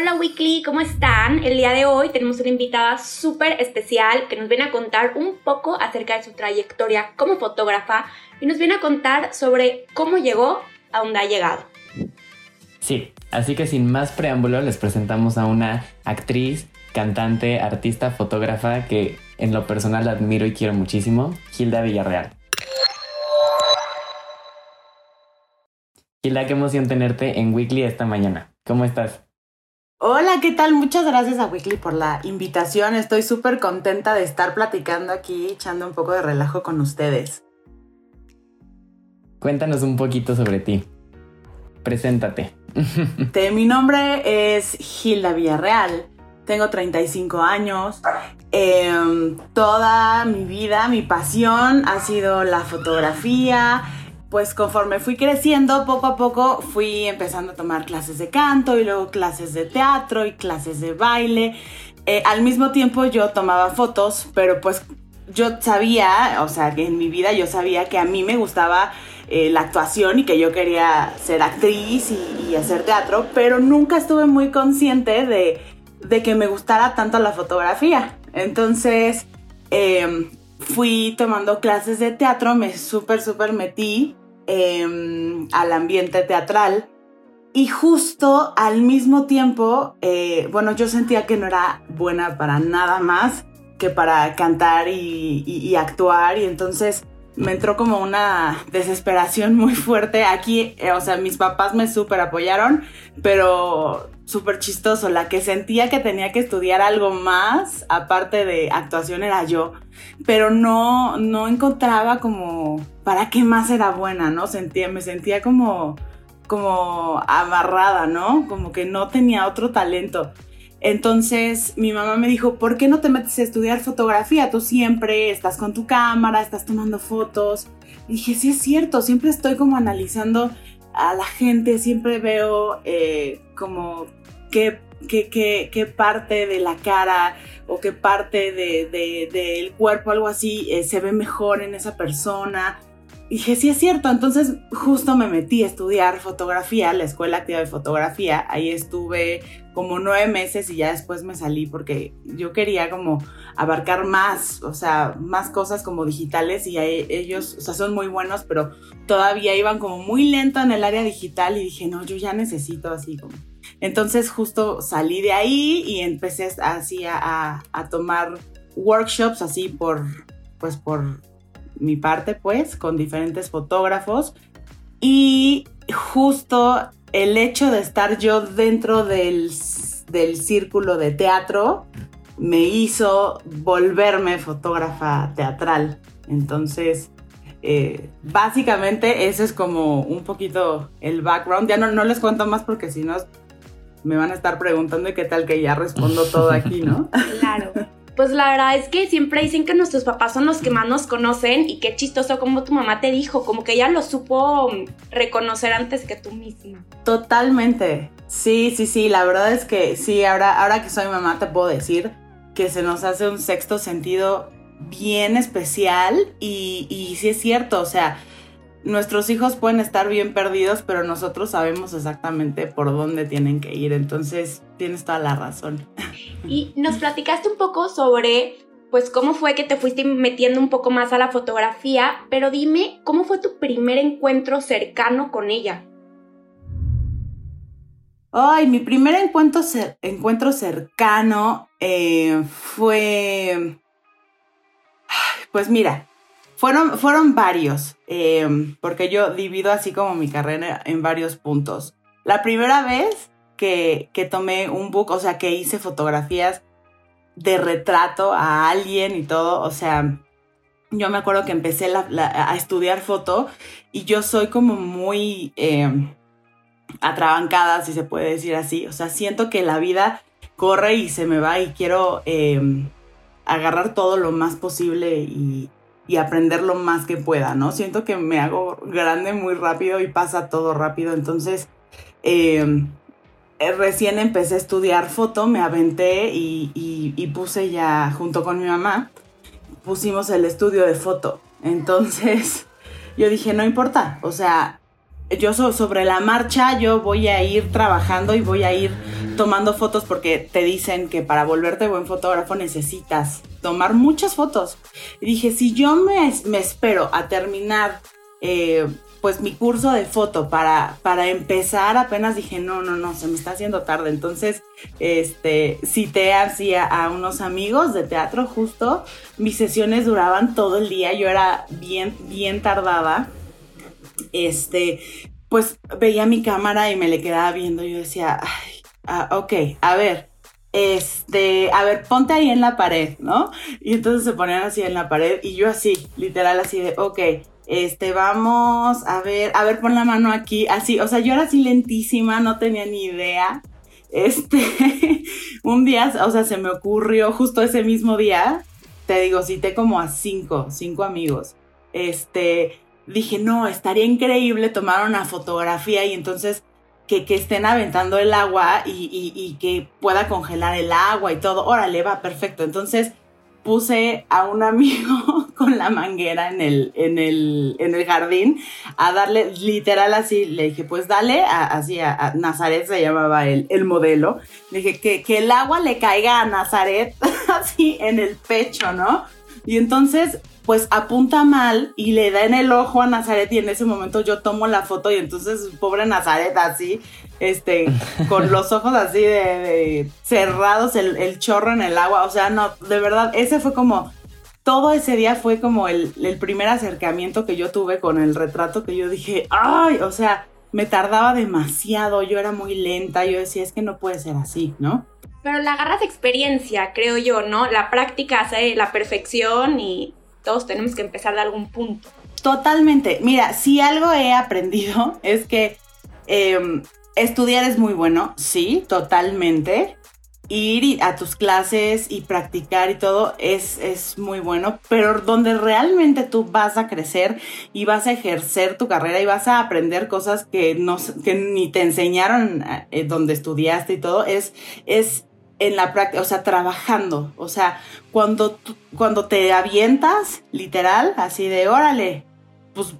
Hola Weekly, ¿cómo están? El día de hoy tenemos una invitada súper especial que nos viene a contar un poco acerca de su trayectoria como fotógrafa y nos viene a contar sobre cómo llegó a donde ha llegado. Sí, así que sin más preámbulo les presentamos a una actriz, cantante, artista, fotógrafa que en lo personal admiro y quiero muchísimo, Hilda Villarreal. Hilda, qué emoción tenerte en Weekly esta mañana. ¿Cómo estás? Hola, ¿qué tal? Muchas gracias a Weekly por la invitación. Estoy súper contenta de estar platicando aquí, echando un poco de relajo con ustedes. Cuéntanos un poquito sobre ti. Preséntate. mi nombre es Hilda Villarreal. Tengo 35 años. Em, toda mi vida, mi pasión ha sido la fotografía, pues conforme fui creciendo, poco a poco fui empezando a tomar clases de canto y luego clases de teatro y clases de baile. Eh, al mismo tiempo yo tomaba fotos, pero pues yo sabía, o sea, que en mi vida yo sabía que a mí me gustaba eh, la actuación y que yo quería ser actriz y, hacer teatro, pero nunca estuve muy consciente de, que me gustara tanto la fotografía. Entonces, em, fui tomando clases de teatro, me súper, súper metí Em, al ambiente teatral. Y justo al mismo tiempo, eh, bueno, yo sentía que no era buena para nada más que para cantar y, actuar. Y entonces me entró como una desesperación muy fuerte. Aquí, eh, o sea, mis papás me súper apoyaron, pero súper chistoso. La que sentía que tenía que estudiar algo más, aparte de actuación, era yo. Pero no, no encontraba como para qué más era buena, ¿no? Sentía, me sentía como, como amarrada, ¿no? Como que no tenía otro talento. Entonces mi mamá me dijo, ¿por qué no te metes a estudiar fotografía? Tú siempre estás con tu cámara, estás tomando fotos. Y dije, sí es cierto, siempre estoy como analizando a la gente, siempre veo eh, como qué, qué, parte de la cara o qué parte del de, cuerpo, algo así, eh, se ve mejor en esa persona. Y dije, sí es cierto, entonces justo me metí a estudiar fotografía, la Escuela Activa de Fotografía, ahí estuve como nueve meses y ya después me salí porque yo quería como abarcar más, o sea, más cosas como digitales y ellos, o sea, son muy buenos, pero todavía iban como muy lento en el área digital y dije, no, yo ya necesito así como entonces justo salí de ahí y empecé así a, tomar workshops así por, pues por mi parte pues, con diferentes fotógrafos. Y justo el hecho de estar yo dentro del, círculo de teatro me hizo volverme fotógrafa teatral. Entonces, eh, básicamente ese es como un poquito el background. Ya no, no les cuento más porque si no me van a estar preguntando y qué tal que ya respondo todo aquí, ¿no? Claro. Pues la verdad es que siempre dicen que nuestros papás son los que más nos conocen y qué chistoso como tu mamá te dijo, como que ella lo supo reconocer antes que tú misma. Totalmente. Sí, sí, sí, la verdad es que sí, ahora, ahora que soy mamá te puedo decir que se nos hace un sexto sentido bien especial y, y sí es cierto, o sea, nuestros hijos pueden estar bien perdidos, pero nosotros sabemos exactamente por dónde tienen que ir. Entonces, tienes toda la razón. Y nos platicaste un poco sobre, pues, cómo fue que te fuiste metiendo un poco más a la fotografía, pero dime, ¿cómo fue tu primer encuentro cercano con ella? Ay, mi primer encuentro, encuentro cercano eh, fue... Pues mira, fueron, fueron varios, em, porque yo divido así como mi carrera en varios puntos. La primera vez que, tomé un book, o sea, que hice fotografías de retrato a alguien y todo, o sea, yo me acuerdo que empecé a estudiar foto y yo soy como muy em, atrabancada, si se puede decir así. O sea, siento que la vida corre y se me va y quiero em, agarrar todo lo más posible y, y aprender lo más que pueda, ¿no? Siento que me hago grande muy rápido y pasa todo rápido, entonces em, eh, recién empecé a estudiar foto, me aventé y, y, puse ya junto con mi mamá, pusimos el estudio de foto, entonces yo dije, no importa, o sea, yo sobre la marcha, yo voy a ir trabajando y voy a ir tomando fotos porque te dicen que para volverte buen fotógrafo necesitas tomar muchas fotos. Y dije, si yo me, me espero a terminar eh, pues mi curso de foto para, para empezar apenas dije, no, no, no, se me está haciendo tarde. Entonces, este, cité así a, unos amigos de teatro justo. Mis sesiones duraban todo el día, yo era bien, bien tardada. Este, pues veía mi cámara y me le quedaba viendo. Yo decía, ay, ah, ok, a ver, este, a ver, ponte ahí en la pared, ¿no? Y entonces se ponían así en la pared y yo así, literal así de, ok, este, vamos, a ver, a ver, pon la mano aquí, así, o sea, yo era así lentísima, no tenía ni idea. Este, un día, o sea, se me ocurrió justo ese mismo día, te digo, cité como a cinco, cinco amigos. Este, dije, no, estaría increíble tomar una fotografía y entonces que, estén aventando el agua y que pueda congelar el agua y todo. Órale, va, perfecto. Entonces, puse a un amigo con la manguera en el, en el, en el jardín a darle, literal así, le dije, pues dale, así a, Nazaret se llamaba el, el modelo, le dije que, que el agua le caiga a Nazaret así en el pecho, ¿no? Y entonces pues apunta mal y le da en el ojo a Nazaret y en ese momento yo tomo la foto y entonces pobre Nazaret así, este, con los ojos así de, cerrados, el, chorro en el agua, o sea, no, de verdad, ese fue como, todo ese día fue como el, el primer acercamiento que yo tuve con el retrato que yo dije, ay, o sea, me tardaba demasiado, yo era muy lenta, yo decía, es que no puede ser así, ¿no? Pero la agarras experiencia, creo yo, ¿no? La práctica hace la perfección y todos tenemos que empezar de algún punto. Totalmente. Mira, si algo he aprendido es que em, estudiar es muy bueno, sí, totalmente. Ir a tus clases y practicar y todo es, es muy bueno, pero donde realmente tú vas a crecer y vas a ejercer tu carrera y vas a aprender cosas que, no, que ni te enseñaron eh, donde estudiaste y todo, es, es en la práctica, o sea, trabajando. O sea, cuando, cuando te avientas, literal, así de, órale, pues,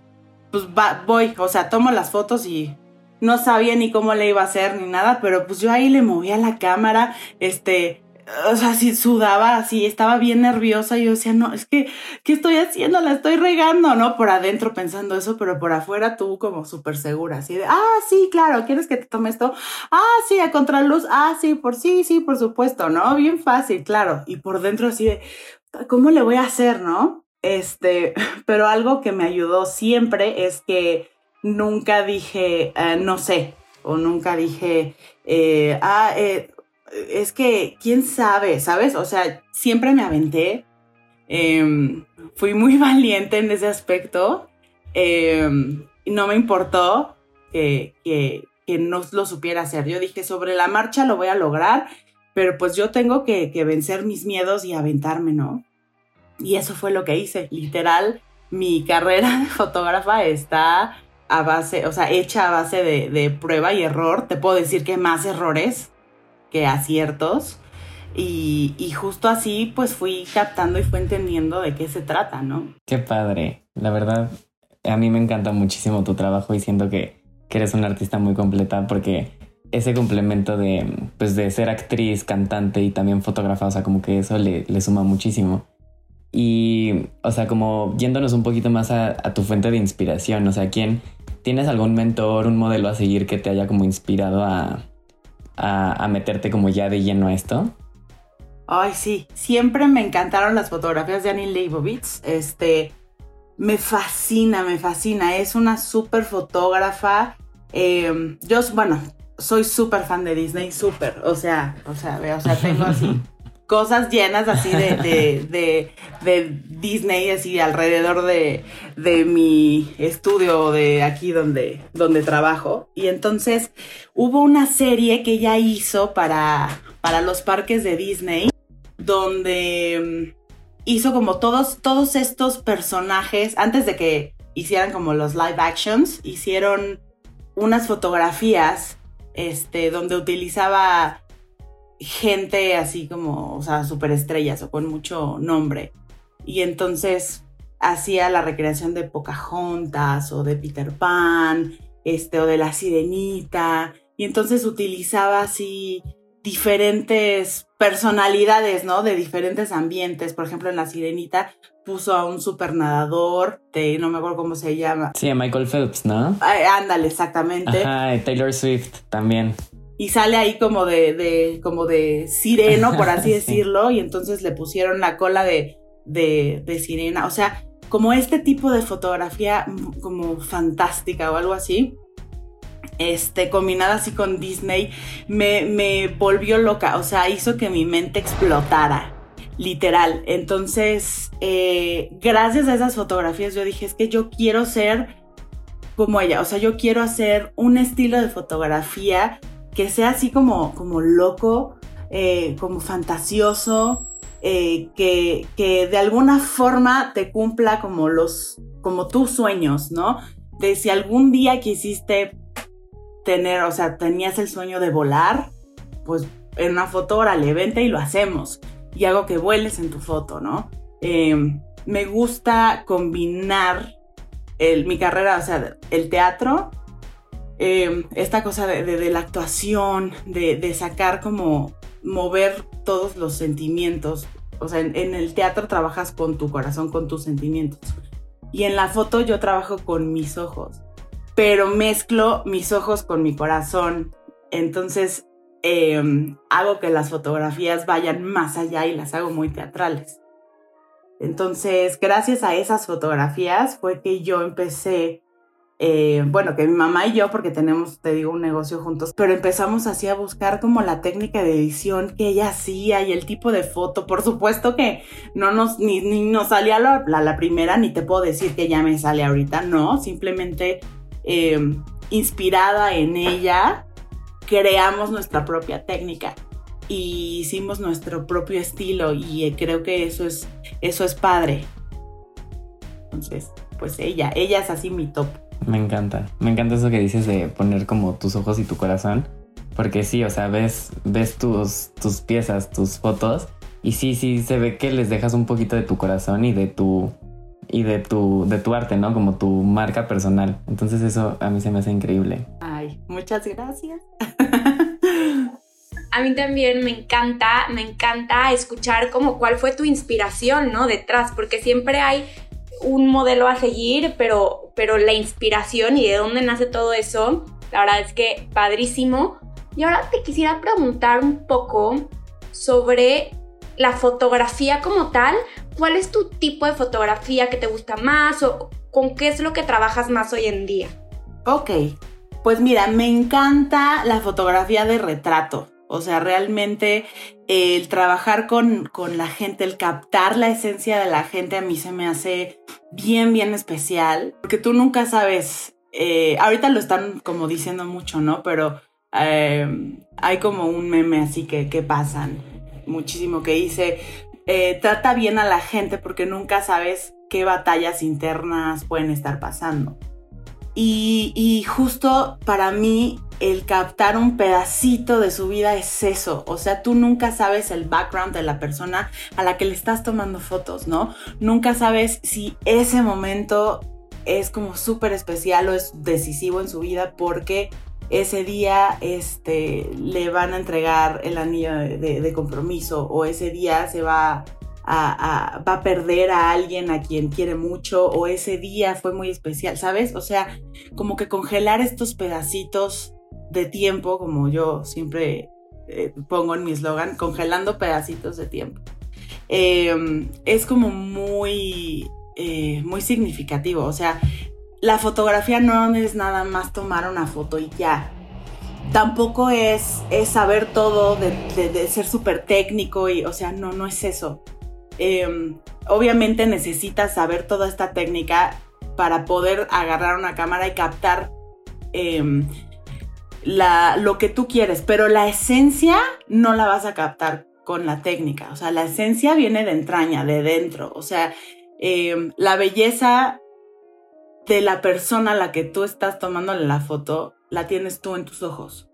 pues voy, o sea, tomo las fotos y no sabía ni cómo le iba a hacer ni nada, pero pues yo ahí le movía la cámara, este, o sea, si sudaba así, estaba bien nerviosa y yo decía, no, es que, ¿qué estoy haciendo? La estoy regando, ¿no? Por adentro pensando eso, pero por afuera tú como súper segura, así de, ah, sí, claro, ¿quieres que te tome esto? Ah, sí, a contraluz, ah, sí, por sí, sí, por supuesto, ¿no? Bien fácil, claro. Y por dentro así de, ¿cómo le voy a hacer, no? Este, pero algo que me ayudó siempre es que nunca dije, eh, no sé, o nunca dije, eh, ah, eh, es que, quién sabe, ¿sabes? O sea, siempre me aventé. Em, fui muy valiente en ese aspecto. Em, no me importó que, que, no lo supiera hacer. Yo dije, sobre la marcha lo voy a lograr, pero pues yo tengo que, que vencer mis miedos y aventarme, ¿no? Y eso fue lo que hice. Literal, mi carrera de fotógrafa está a base, o sea, hecha a base de, de prueba y error. Te puedo decir que más errores que aciertos. Y, y, justo así pues fui captando y fui entendiendo de qué se trata, ¿no? Qué padre. La verdad, a mí me encanta muchísimo tu trabajo y siento que, que eres una artista muy completa porque ese complemento de, pues, de ser actriz, cantante y también fotógrafa, o sea, como que eso le, le suma muchísimo. Y, o sea, como yéndonos un poquito más a, a, tu fuente de inspiración, o sea, ¿quién, tienes algún mentor, un modelo a seguir que te haya como inspirado a, a, meterte como ya de lleno a esto? Ay, sí, siempre me encantaron las fotografías de Annie Leibovitz. Este, me fascina, me fascina. Es una súper fotógrafa. Em, yo, bueno, soy súper fan de Disney, súper. O sea, o sea, o sea, tengo así cosas llenas así de, de, de, Disney, así alrededor de, de mi estudio de aquí donde, donde trabajo. Y entonces hubo una serie que ella hizo para, para los parques de Disney, donde mm, hizo como todos, todos estos personajes, antes de que hicieran como los live actions, hicieron unas fotografías este, donde utilizaba gente así como, o sea, superestrellas o con mucho nombre. Y entonces hacía la recreación de Pocahontas o de Peter Pan. este, o de la sirenita, y entonces utilizaba así diferentes personalidades, ¿no? De diferentes ambientes. Por ejemplo, en La Sirenita puso a un super nadador, de, no me acuerdo cómo se llama. Sí, a Michael Phelps, ¿no? ándale, exactamente. Ajá, Taylor Swift también. Y sale ahí como de, de como de sireno, por así decirlo, y entonces le pusieron la cola de, de, de sirena. O sea, como este tipo de fotografía como fantástica o algo así este, combinada así con Disney, me, me volvió loca, o sea, hizo que mi mente explotara, literal. Entonces, eh, gracias a esas fotografías yo dije, es que yo quiero ser como ella, o sea, yo quiero hacer un estilo de fotografía que sea así como, como loco, eh, como fantasioso, eh, que, que, de alguna forma te cumpla como los, como tus sueños, ¿no? De si algún día quisiste tener, o sea, tenías el sueño de volar, pues en una foto, órale, vente y lo hacemos. Y hago que vueles en tu foto, ¿no? Em, me gusta combinar el, mi carrera, o sea, el teatro, em, esta cosa de, la actuación, de, sacar como mover todos los sentimientos. O sea, en, el teatro trabajas con tu corazón, con tus sentimientos. Y en la foto yo trabajo con mis ojos pero mezclo mis ojos con mi corazón. Entonces em, hago que las fotografías vayan más allá y las hago muy teatrales. Entonces, gracias a esas fotografías fue que yo empecé, eh, bueno, que mi mamá y yo, porque tenemos, te digo, un negocio juntos, pero empezamos así a buscar como la técnica de edición que ella hacía y el tipo de foto. Por supuesto que no nos, ni, nos salía la, la primera, ni te puedo decir que ya me sale ahorita, no, simplemente Em, inspirada en ella, creamos nuestra propia técnica y hicimos nuestro propio estilo y eh, creo que eso es, eso es padre. Entonces, pues ella, ella es así mi top. Me encanta, me encanta eso que dices de poner como tus ojos y tu corazón, porque sí, o sea, ves, ves tus, tus piezas, tus fotos y sí, sí, se ve que les dejas un poquito de tu corazón y de tu, y de tu, de tu arte, ¿no? Como tu marca personal. Entonces eso a mí se me hace increíble. Ay, muchas gracias. A mí también me encanta, me encanta escuchar como cuál fue tu inspiración, ¿no? Detrás, porque siempre hay un modelo a seguir, pero, pero la inspiración y de dónde nace todo eso, la verdad es que padrísimo. Y ahora te quisiera preguntar un poco sobre la fotografía como tal, ¿cuál es tu tipo de fotografía que te gusta más o con qué es lo que trabajas más hoy en día? Ok, pues mira, me encanta la fotografía de retrato. O sea, realmente el trabajar con, la gente, el captar la esencia de la gente a mí se me hace bien, bien especial. Porque tú nunca sabes, eh, ahorita lo están como diciendo mucho, ¿no? Pero eh, hay como un meme así que, que pasan muchísimo que dice, eh, trata bien a la gente porque nunca sabes qué batallas internas pueden estar pasando. Y, justo para mí el captar un pedacito de su vida es eso. O sea, tú nunca sabes el background de la persona a la que le estás tomando fotos, ¿no? Nunca sabes si ese momento es como súper especial o es decisivo en su vida porque ese día este, le van a entregar el anillo de, compromiso o ese día se va va a perder a alguien a quien quiere mucho o ese día fue muy especial, ¿sabes? O sea, como que congelar estos pedacitos de tiempo, como yo siempre eh, pongo en mi eslogan, congelando pedacitos de tiempo. Em, es como muy, eh, muy significativo, o sea, la fotografía no es nada más tomar una foto y ya. Tampoco es, es saber todo, de, ser súper técnico y, o sea, no, no es eso. Em, obviamente necesitas saber toda esta técnica para poder agarrar una cámara y captar em, lo que tú quieres, pero la esencia no la vas a captar con la técnica. O sea, la esencia viene de entraña, de dentro. O sea, em, la belleza de la persona a la que tú estás tomándole la foto, la tienes tú en tus ojos.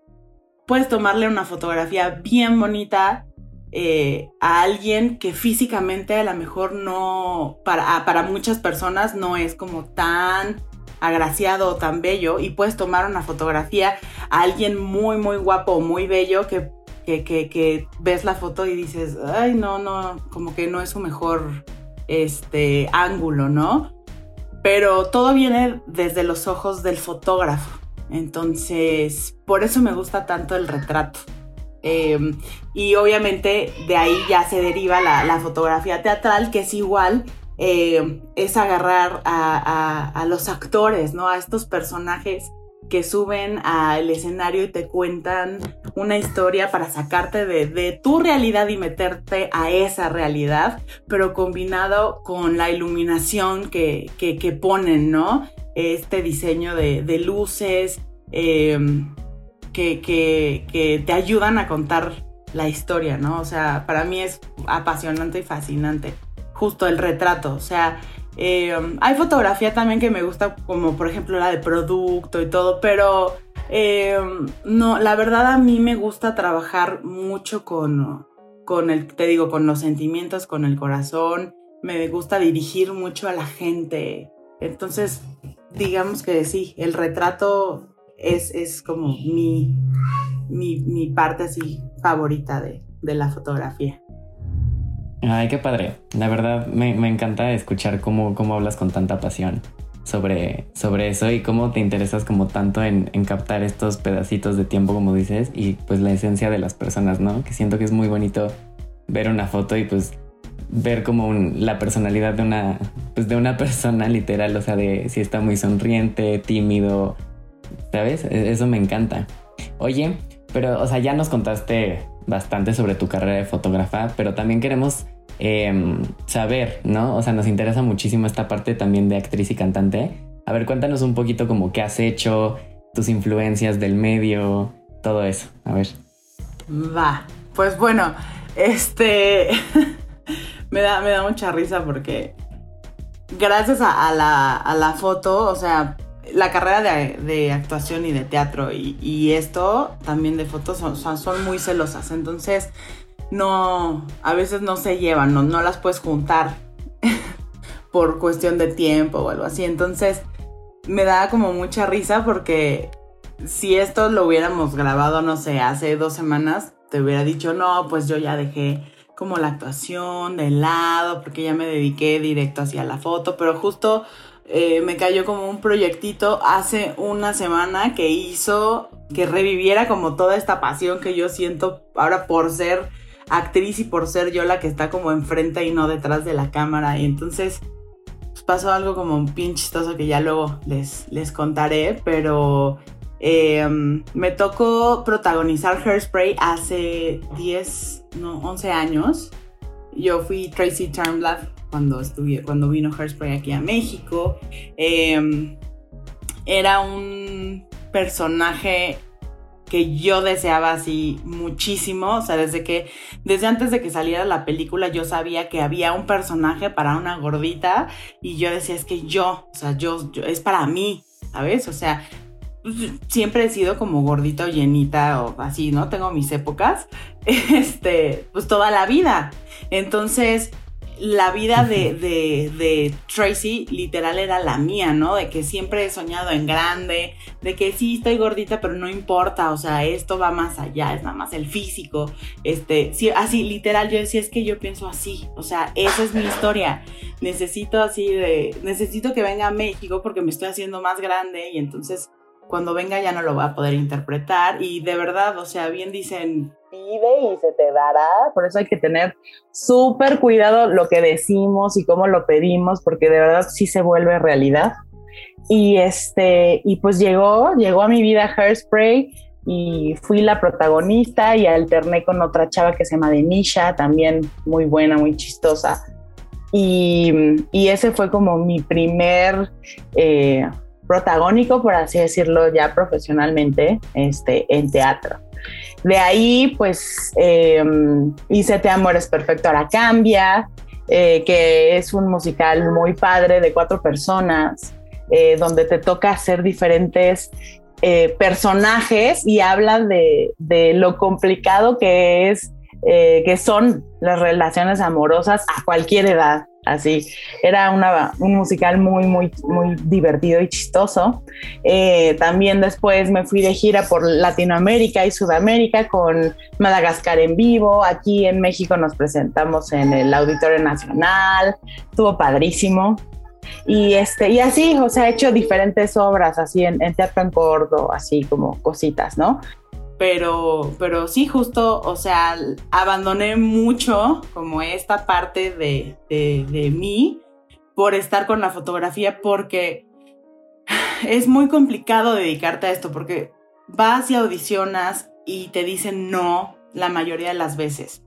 Puedes tomarle una fotografía bien bonita eh, a alguien que físicamente a lo mejor no, para, para muchas personas no es como tan agraciado o tan bello y puedes tomar una fotografía a alguien muy, muy guapo muy bello que, que, que, ves la foto y dices, ay, no, no, como que no es su mejor este, ángulo, ¿no? Pero todo viene desde los ojos del fotógrafo. Entonces, por eso me gusta tanto el retrato. Em, y obviamente de ahí ya se deriva la, fotografía teatral, que es igual, em, es agarrar a, los actores, ¿no? A estos personajes que suben al escenario y te cuentan una historia para sacarte de, tu realidad y meterte a esa realidad, pero combinado con la iluminación que, ponen, ¿no? Este diseño de, luces em, que, que te ayudan a contar la historia, ¿no? O sea, para mí es apasionante y fascinante. Justo el retrato, o sea, eh, hay fotografía también que me gusta, como por ejemplo la de producto y todo, pero eh, no, la verdad a mí me gusta trabajar mucho con, con el, te digo, con los sentimientos, con el corazón. Me gusta dirigir mucho a la gente. Entonces, digamos que sí, el retrato es, es como mi, mi, mi, parte así favorita de, de la fotografía. Ay, qué padre. La verdad me, encanta escuchar cómo, cómo hablas con tanta pasión sobre, sobre eso y cómo te interesas como tanto en, captar estos pedacitos de tiempo, como dices, y pues la esencia de las personas, ¿no? Que siento que es muy bonito ver una foto y pues ver como la personalidad de una, pues de una persona literal, o sea, de si está muy sonriente, tímido, ¿sabes? E, eso me encanta. Oye, pero, o sea, ya nos contaste bastante sobre tu carrera de fotógrafa, pero también queremos em, saber, ¿no? O sea, nos interesa muchísimo esta parte también de actriz y cantante. A ver, cuéntanos un poquito como qué has hecho, tus influencias del medio, todo eso. A ver. Va, pues bueno, este me, da, me da mucha risa porque gracias a, la, a la foto, o sea, la carrera de, actuación y de teatro y, esto también de fotos son, son, muy celosas. Entonces, no, a veces no se llevan, no, no las puedes juntar por cuestión de tiempo o algo así. Entonces, me da como mucha risa porque si esto lo hubiéramos grabado, no sé, hace dos semanas, te hubiera dicho, no, pues yo ya dejé como la actuación de lado porque ya me dediqué directo hacia la foto, pero justo eh, me cayó como un proyectito hace una semana que hizo que reviviera como toda esta pasión que yo siento ahora por ser actriz y por ser yo la que está como enfrente y no detrás de la cámara. Y entonces pues, pasó algo como un pinche chistoso que ya luego les, les contaré, pero em, me tocó protagonizar Hairspray hace 10, no, 11 años. Yo fui Tracy Turnblad cuando, estuve, cuando vino Hairspray aquí a México. Em, era un personaje que yo deseaba así muchísimo, o sea, desde que, desde antes de que saliera la película yo sabía que había un personaje para una gordita y yo decía, es que yo, o sea, yo, es para mí, ¿sabes? O sea, pues, siempre he sido como gordita o llenita o así, ¿no? Tengo mis épocas, este, pues toda la vida. Entonces, la vida de, de, Tracy literal era la mía, ¿no? De que siempre he soñado en grande, de que sí estoy gordita, pero no importa, o sea, esto va más allá, es nada más el físico. Este, sí, así, literal, yo decía, es que yo pienso así, o sea, esa es mi historia. Necesito así de, necesito que venga a México porque me estoy haciendo más grande y entonces cuando venga ya no lo va a poder interpretar y de verdad, o sea, bien dicen, pide y se te dará. Por eso hay que tener súper cuidado lo que decimos y cómo lo pedimos, porque de verdad sí se vuelve realidad. Y este, y pues llegó, llegó a mi vida Hairspray y fui la protagonista y alterné con otra chava que se llama Denisha, también muy buena, muy chistosa. Y, y ese fue como mi primer eh, protagónico, por así decirlo, ya profesionalmente este, en teatro. De ahí, pues, em, hice Te Amores Perfecto, ahora cambia, eh, que es un musical muy padre de cuatro personas, eh, donde te toca hacer diferentes eh, personajes y habla de, de, lo complicado que es, que son las relaciones amorosas a cualquier edad. Así. Era una, un musical muy, muy, muy divertido y chistoso. Eh, también después me fui de gira por Latinoamérica y Sudamérica con Madagascar en vivo. Aquí en México nos presentamos en el Auditorio Nacional. Estuvo padrísimo. Y, este, y así, o sea, he hecho diferentes obras así en, en teatro en corto, así como cositas, ¿no? Pero, pero sí, justo, o sea, abandoné mucho como esta parte de, de, mí por estar con la fotografía porque es muy complicado dedicarte a esto porque vas y audicionas y te dicen no la mayoría de las veces.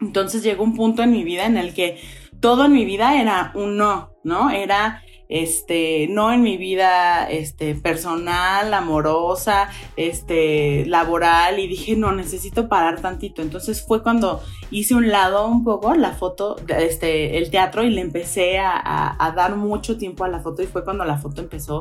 Entonces llegó un punto en mi vida en el que todo en mi vida era un no, ¿no? Era este, no en mi vida, este, personal, amorosa, este, laboral, y dije, no, necesito parar tantito. Entonces fue cuando hice un lado un poco la foto, este, el teatro, y le empecé a, dar mucho tiempo a la foto, y fue cuando la foto empezó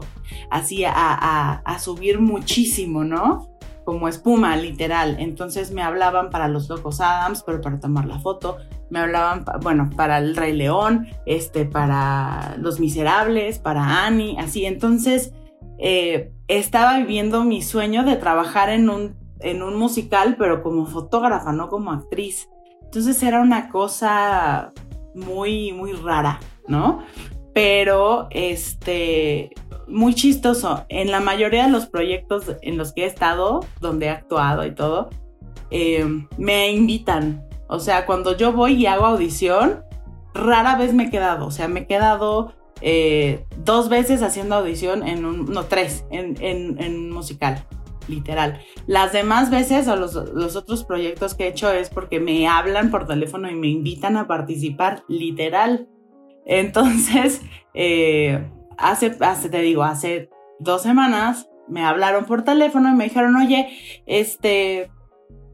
así a, a subir muchísimo, ¿no? como espuma, literal. Entonces me hablaban para los Locos Adams, pero para tomar la foto. Me hablaban, bueno, para el Rey León, este, para Los Miserables, para Annie, así. Entonces eh, estaba viviendo mi sueño de trabajar en un, en un musical, pero como fotógrafa, no como actriz. Entonces era una cosa muy, muy rara, ¿no? Pero, este, muy chistoso. En la mayoría de los proyectos en los que he estado, donde he actuado y todo, eh, me invitan. O sea, cuando yo voy y hago audición, rara vez me he quedado. O sea, me he quedado eh, dos veces haciendo audición en un, no, tres, en, en, musical, literal. Las demás veces o los, los, otros proyectos que he hecho es porque me hablan por teléfono y me invitan a participar, literal. Entonces, eh, hace, hace, te digo, hace dos semanas me hablaron por teléfono y me dijeron, oye, este,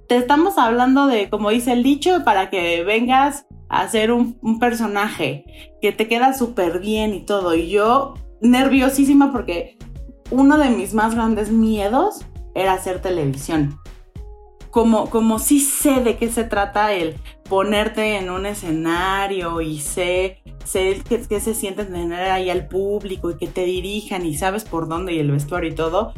te estamos hablando de, como dice el dicho, para que vengas a hacer un, personaje que te queda súper bien y todo. Y yo nerviosísima porque uno de mis más grandes miedos era hacer televisión. Como, como sí sé de qué se trata el ponerte en un escenario y sé sé que, se siente tener ahí al público y que te dirijan y sabes por dónde y el vestuario y todo,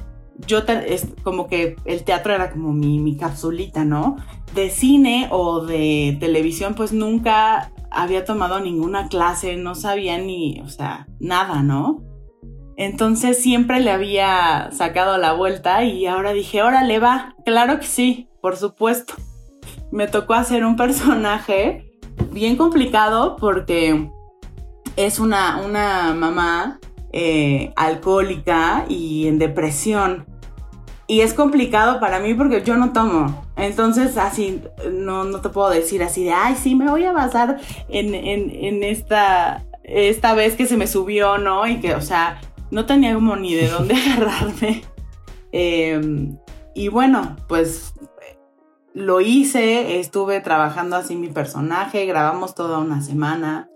yo es como que el teatro era como mi, mi capsulita, ¿no? De cine o de televisión pues nunca había tomado ninguna clase, no sabía ni, o sea, nada, ¿no? Entonces siempre le había sacado la vuelta y ahora dije, órale va, claro que sí, por supuesto. Me tocó hacer un personaje bien complicado porque es una, una mamá eh, alcohólica y en depresión. Y es complicado para mí porque yo no tomo. Entonces, así, no, no te puedo decir así de, ay, sí, me voy a basar en, en, esta, esta vez que se me subió, ¿no? Y que, o sea, no tenía como ni de dónde agarrarme. Em, y bueno, pues lo hice, estuve trabajando así mi personaje, grabamos toda una semana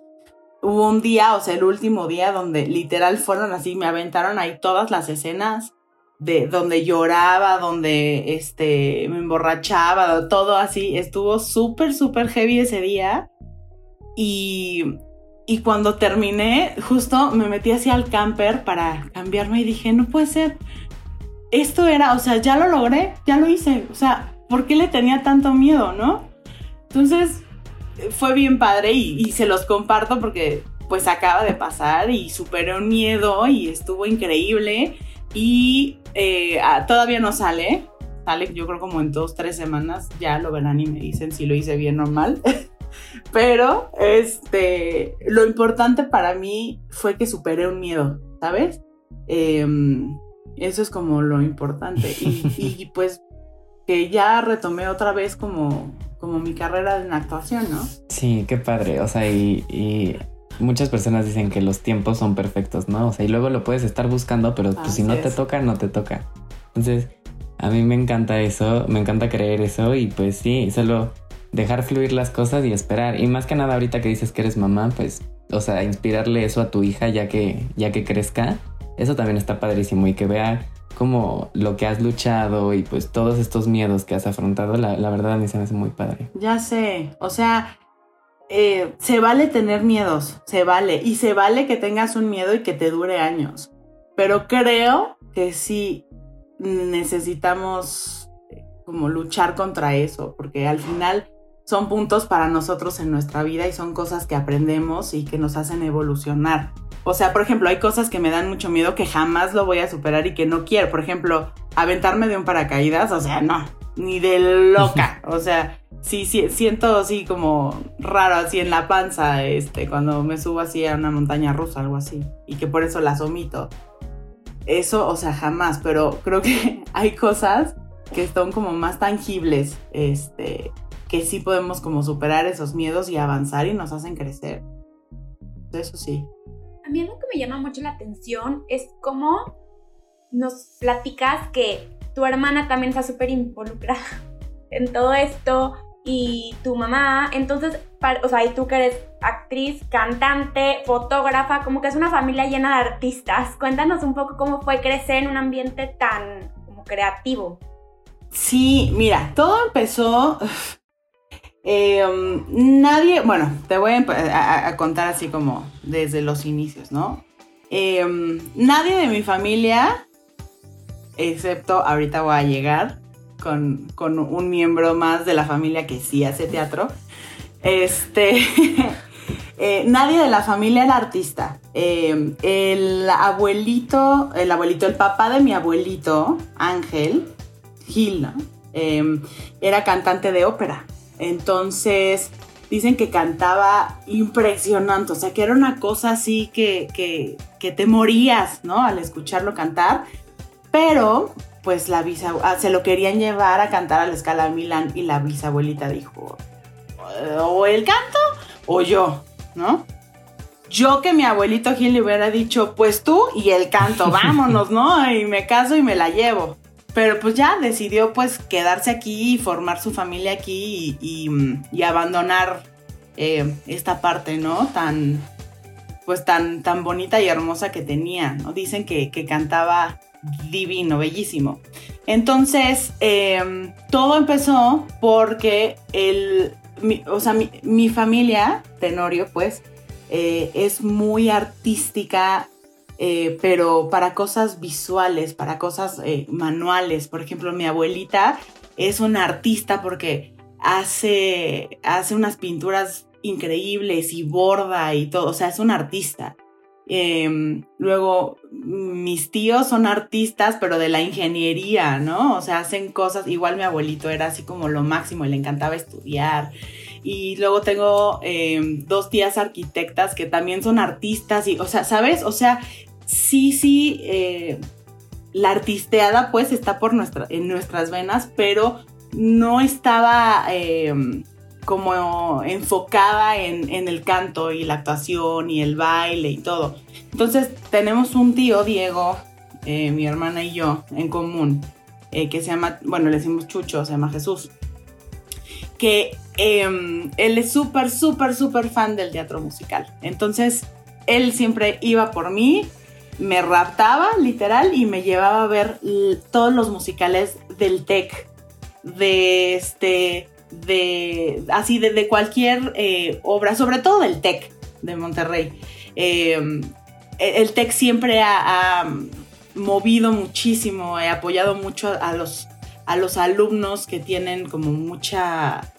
hubo un día, o sea, el último día donde literal fueron así, me aventaron ahí todas las escenas de donde lloraba, donde este me emborrachaba, todo así, estuvo súper súper heavy ese día. Y y cuando terminé, justo me metí así al camper para cambiarme y dije, no puede ser. Esto era, o sea, ya lo logré, ya lo hice. O sea, ¿por qué le tenía tanto miedo, no? Entonces, fue bien padre y, se los comparto porque pues acaba de pasar y superé un miedo y estuvo increíble y eh, ah, todavía no sale, sale yo creo como en dos, tres semanas, ya lo verán y me dicen si lo hice bien o mal. Pero este, lo importante para mí fue que superé un miedo, ¿sabes? Em, eso es como lo importante. y, pues que ya retomé otra vez como como mi carrera en actuación, ¿no? Sí, qué padre. O sea, y, muchas personas dicen que los tiempos son perfectos, ¿no? O sea, y luego lo puedes estar buscando, pero pues, si no te toca, no te toca. Entonces, a mí me encanta eso, me encanta creer eso y pues sí, solo dejar fluir las cosas y esperar. Y más que nada ahorita que dices que eres mamá, pues, o sea, inspirarle eso a tu hija ya que, ya que crezca. Eso también está padrísimo y que vea como lo que has luchado y pues todos estos miedos que has afrontado, la, verdad a mí se me hace muy padre. Ya sé, o sea, eh, se vale tener miedos, se vale. Y se vale que tengas un miedo y que te dure años. Pero creo que sí necesitamos eh, como luchar contra eso, porque al final son puntos para nosotros en nuestra vida y son cosas que aprendemos y que nos hacen evolucionar. O sea, por ejemplo, hay cosas que me dan mucho miedo que jamás lo voy a superar y que no quiero. Por ejemplo, aventarme de un paracaídas, o sea, no, ni de loca. O sea, sí, sí, siento así como raro así en la panza, este, cuando me subo así a una montaña rusa, algo así. Y que por eso las omito. Eso, o sea, jamás, pero creo que hay cosas que son como más tangibles, este, que sí podemos como superar esos miedos y avanzar y nos hacen crecer. Eso sí. A mí algo que me llama mucho la atención es cómo nos platicas que tu hermana también está súper involucrada en todo esto y tu mamá, entonces, o sea, y tú que eres actriz, cantante, fotógrafa, como que es una familia llena de artistas. Cuéntanos un poco cómo fue crecer en un ambiente tan como creativo. Sí, mira, todo empezó Em, nadie, bueno, te voy a, contar así como desde los inicios, ¿no? Em, nadie de mi familia, excepto ahorita voy a llegar con, un miembro más de la familia que sí hace teatro. Este, eh, nadie de la familia era artista. El abuelito, el abuelito, el papá de mi abuelito, Ángel, Gil, ¿no? era cantante de ópera. Entonces, dicen que cantaba impresionante, o sea, que era una cosa así que, que, te morías, ¿no? Al escucharlo cantar, pero pues la bisabuela, se lo querían llevar a cantar a la escala Milán y la bisabuelita dijo, o el canto o yo, ¿no? Yo que mi abuelito Gil le hubiera dicho, pues tú y el canto, vámonos, ¿no? Y me caso y me la llevo. Pero pues ya decidió pues quedarse aquí y formar su familia aquí y, abandonar eh, esta parte, ¿no? Tan, pues tan, tan bonita y hermosa que tenía, ¿no? Dicen que, cantaba divino, bellísimo. Entonces, em, todo empezó porque el, o sea, mi, familia, Tenorio, pues, eh, es muy artística eh, pero para cosas visuales, para cosas eh, manuales. Por ejemplo, mi abuelita es una artista porque hace, hace unas pinturas increíbles y borda y todo, o sea, es una artista. Em, luego, mis tíos son artistas, pero de la ingeniería, ¿no? O sea, hacen cosas, igual mi abuelito era así como lo máximo, le encantaba estudiar. Y luego tengo em, dos tías arquitectas que también son artistas y, o sea, ¿sabes? O sea, sí, sí, eh, la artisteada pues está por nuestra, en nuestras venas, pero no estaba em, como enfocada en, el canto y la actuación y el baile y todo. Entonces tenemos un tío, Diego, eh, mi hermana y yo, en común, eh, que se llama, bueno, le decimos Chucho, se llama Jesús, que em, él es súper, súper, súper fan del teatro musical. Entonces, él siempre iba por mí me raptaba literal y me llevaba a ver todos los musicales del TEC, de este, de, así, de, cualquier eh, obra, sobre todo del TEC de Monterrey. Em, el TEC siempre ha, movido muchísimo, he apoyado mucho a los, a los alumnos que tienen como mucha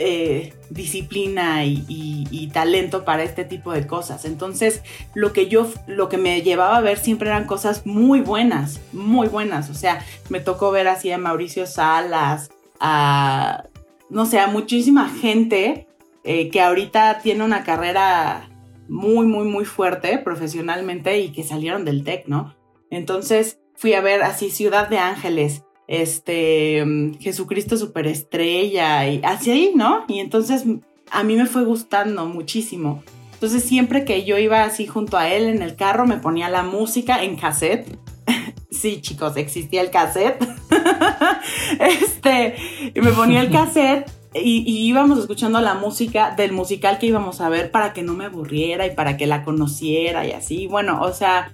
eh, disciplina y, talento para este tipo de cosas. Entonces, lo que yo, lo que me llevaba a ver siempre eran cosas muy buenas, muy buenas. O sea, me tocó ver así a Mauricio Salas, a, no sé, a muchísima gente eh, que ahorita tiene una carrera muy, muy, muy fuerte profesionalmente y que salieron del TEC, ¿no? Entonces, fui a ver así Ciudad de Ángeles, este, mm, Jesucristo superestrella y así ¿no? Y entonces a mí me fue gustando muchísimo. Entonces siempre que yo iba así junto a él en el carro me ponía la música en cassette. sí, chicos, existía el cassette. este, me ponía el cassette y, y, íbamos escuchando la música del musical que íbamos a ver para que no me aburriera y para que la conociera y así. Bueno, o sea,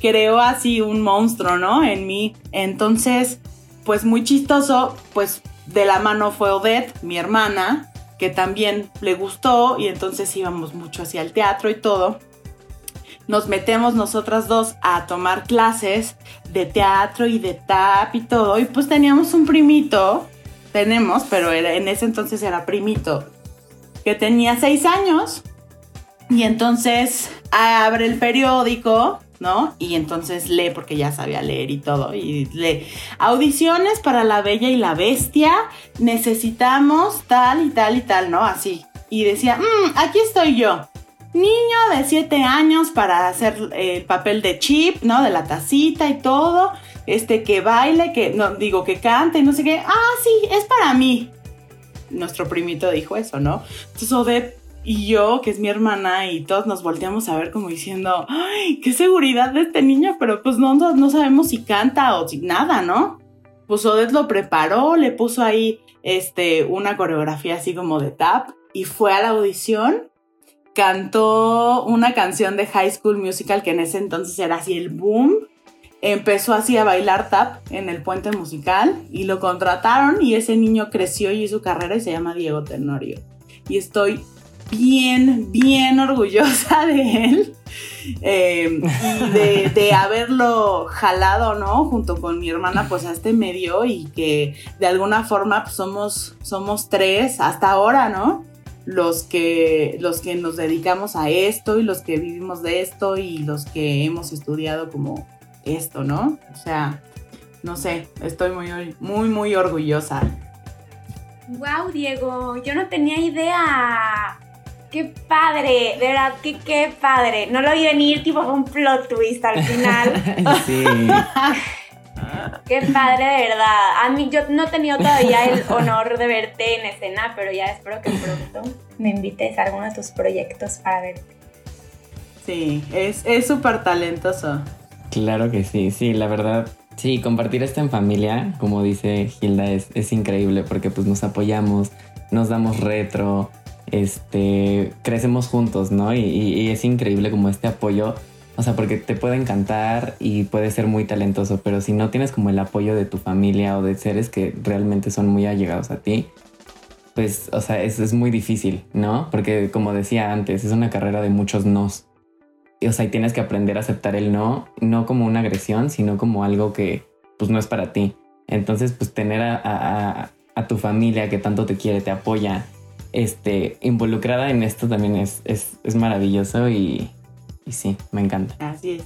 creó así un monstruo, ¿no? En mí. Entonces, pues muy chistoso, pues de la mano fue Odette, mi hermana, que también le gustó y entonces íbamos mucho hacia el teatro y todo. Nos metemos nosotras dos a tomar clases de teatro y de tap y todo. Y pues teníamos un primito, tenemos, pero en ese entonces era primito, que tenía seis años. Y entonces abre el periódico ¿no? Y entonces lee porque ya sabía leer y todo. Y lee audiciones para la Bella y la Bestia. Necesitamos tal y tal y tal, ¿no? Así. Y decía, mmm, aquí estoy yo. Niño de 7 años para hacer el papel de chip, ¿no? De la tacita y todo. Este, que baile, que, no, digo, que cante no sé qué. Ah, sí, es para mí. Nuestro primito dijo eso, ¿no? Entonces Odette y yo, que es mi hermana, y todos nos volteamos a ver como diciendo, ¡ay, qué seguridad de este niño! Pero pues no, no, sabemos si canta o si nada, ¿no? Pues Odette lo preparó, le puso ahí este, una coreografía así como de tap y fue a la audición. Cantó una canción de High School Musical que en ese entonces era así el boom. Empezó así a bailar tap en el puente musical y lo contrataron y ese niño creció y hizo carrera y se llama Diego Tenorio. Y estoy bien, bien orgullosa de él eh, y de, haberlo jalado, ¿no? Junto con mi hermana, pues a este medio y que de alguna forma pues, somos, somos tres hasta ahora, ¿no? Los que, los que nos dedicamos a esto y los que vivimos de esto y los que hemos estudiado como esto, ¿no? O sea, no sé, estoy muy, muy, muy orgullosa. Wow, Diego, yo no tenía idea. Qué padre, de verdad que qué padre. No lo vi venir, tipo un plot twist al final. sí. qué padre, de verdad. A mí yo no he tenido todavía el honor de verte en escena, pero ya espero que pronto me invites a alguno de tus proyectos para verte. Sí, es súper talentoso. Claro que sí, sí, la verdad. Sí, compartir esto en familia, como dice Hilda, es, es increíble porque pues nos apoyamos, nos damos retro, este, crecemos juntos, ¿no? Y, es increíble como este apoyo, o sea, porque te puede encantar y puede ser muy talentoso, pero si no tienes como el apoyo de tu familia o de seres que realmente son muy allegados a ti, pues, o sea, es, es muy difícil, ¿no? Porque como decía antes, es una carrera de muchos nos. o sea, y tienes que aprender a aceptar el no, no como una agresión, sino como algo que, pues, no es para ti. Entonces, pues, tener a, a tu familia que tanto te quiere, te apoya, este, involucrada en esto también es, es, maravilloso y, sí, me encanta. Así es.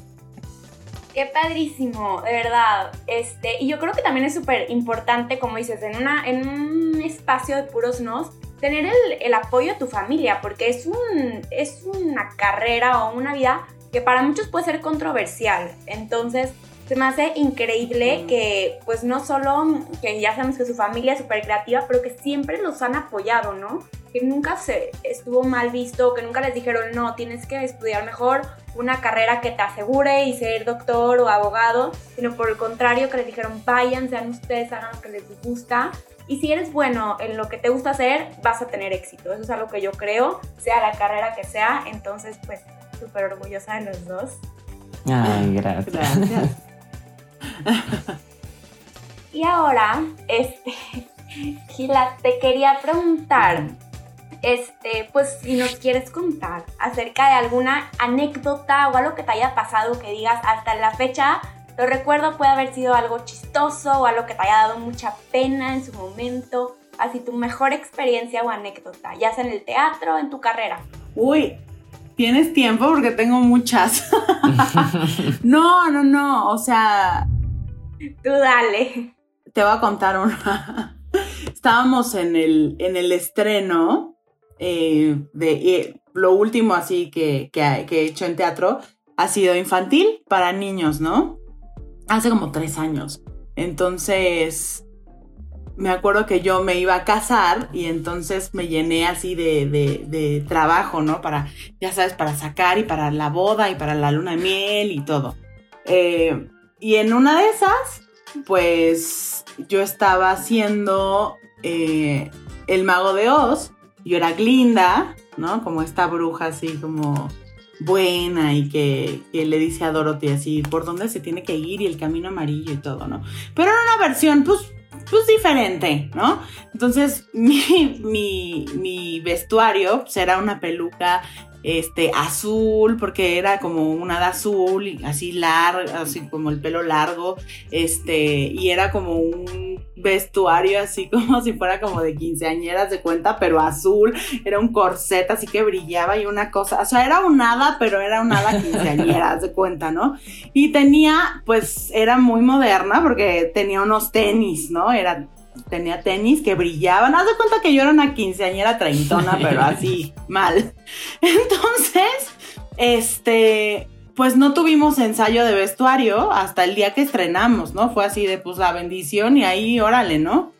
Qué padrísimo, de verdad. Este, y yo creo que también es súper importante, como dices, en, una, en un espacio de puros nos, tener el, el, apoyo de tu familia, porque es, un, es una carrera o una vida que para muchos puede ser controversial. Entonces, se me hace increíble que, pues, no solo que ya sabemos que su familia es súper creativa, pero que siempre los han apoyado, ¿no? Que nunca se estuvo mal visto, que nunca les dijeron, no, tienes que estudiar mejor una carrera que te asegure y ser doctor o abogado, sino por el contrario, que les dijeron, vayan, sean ustedes, hagan lo que les gusta. Y si eres bueno en lo que te gusta hacer, vas a tener éxito. Eso es algo que yo creo, sea la carrera que sea. Entonces, pues, súper orgullosa de los dos. Ay, gracias. gracias. y ahora, este, Gila, te quería preguntar, este, pues si nos quieres contar acerca de alguna anécdota o algo que te haya pasado que digas hasta la fecha, lo recuerdo, puede haber sido algo chistoso o algo que te haya dado mucha pena en su momento, así tu mejor experiencia o anécdota, ya sea en el teatro o en tu carrera. Uy, tienes tiempo porque tengo muchas. no, no, no, o sea, Tú dale. Te voy a contar una. Estábamos en el, en el estreno eh, de lo último así que, que, he hecho en teatro ha sido infantil para niños, ¿no? Hace como tres años. Entonces, me acuerdo que yo me iba a casar y entonces me llené así de, de, trabajo, ¿no? Para, ya sabes, para sacar y para la boda y para la luna de miel y todo. Eh, y en una de esas, pues yo estaba haciendo eh, El Mago de Oz. Yo era Glinda, ¿no? Como esta bruja así como buena y que, le dice a Dorothy así por dónde se tiene que ir y el camino amarillo y todo, ¿no? Pero era una versión, pues, pues diferente, ¿no? Entonces mi, mi, vestuario pues, una peluca este, azul, porque era como una de azul, y así larga, así como el pelo largo, este, y era como un vestuario así como si fuera como de quinceañeras de cuenta, pero azul, era un corset así que brillaba y una cosa, o sea, era un hada, pero era un hada quinceañeras de cuenta, ¿no? Y tenía, pues, era muy moderna porque tenía unos tenis, ¿no? Era tenía tenis que brillaban. Haz de cuenta que yo era una quinceañera treintona, pero así, mal. Entonces, este, pues no tuvimos ensayo de vestuario hasta el día que estrenamos, ¿no? Fue así de, pues la bendición y ahí, órale, ¿no?